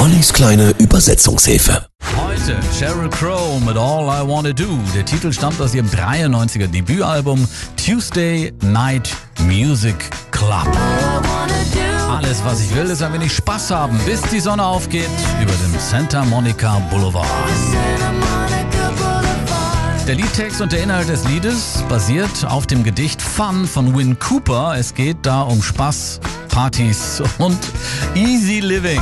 Ollis kleine Übersetzungshilfe. Heute Sheryl Crow mit All I Wanna Do. Der Titel stammt aus ihrem 93er Debütalbum Tuesday Night Music Club. Alles, was ich will, ist ein wenig Spaß haben, bis die Sonne aufgeht über dem Santa Monica Boulevard. Der Liedtext und der Inhalt des Liedes basiert auf dem Gedicht Fun von Win Cooper. Es geht da um Spaß, Partys und Easy Living.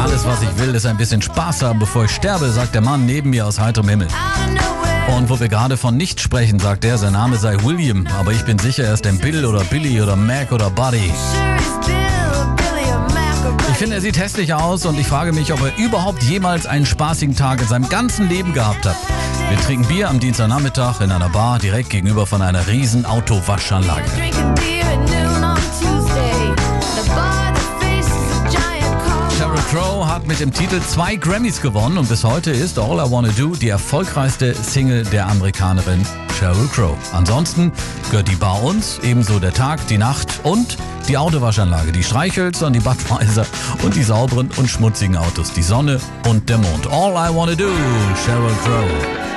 Alles, was ich will, ist ein bisschen Spaß haben, bevor ich sterbe, sagt der Mann neben mir aus heiterem Himmel. Und wo wir gerade von nicht sprechen, sagt er, sein Name sei William, aber ich bin sicher, er ist ein Bill oder Billy oder Mac oder Buddy. Ich finde, er sieht hässlich aus und ich frage mich, ob er überhaupt jemals einen spaßigen Tag in seinem ganzen Leben gehabt hat. Wir trinken Bier am Dienstagnachmittag in einer Bar direkt gegenüber von einer riesen Autowaschanlage. Sheryl Crow hat mit dem Titel zwei Grammys gewonnen und bis heute ist All I Wanna Do die erfolgreichste Single der Amerikanerin Sheryl Crow. Ansonsten gehört die Bar uns, ebenso der Tag, die Nacht und die Autowaschanlage, die Streichhölzer und die Badweiser und die sauberen und schmutzigen Autos, die Sonne und der Mond. All I Wanna Do, Sheryl Crow.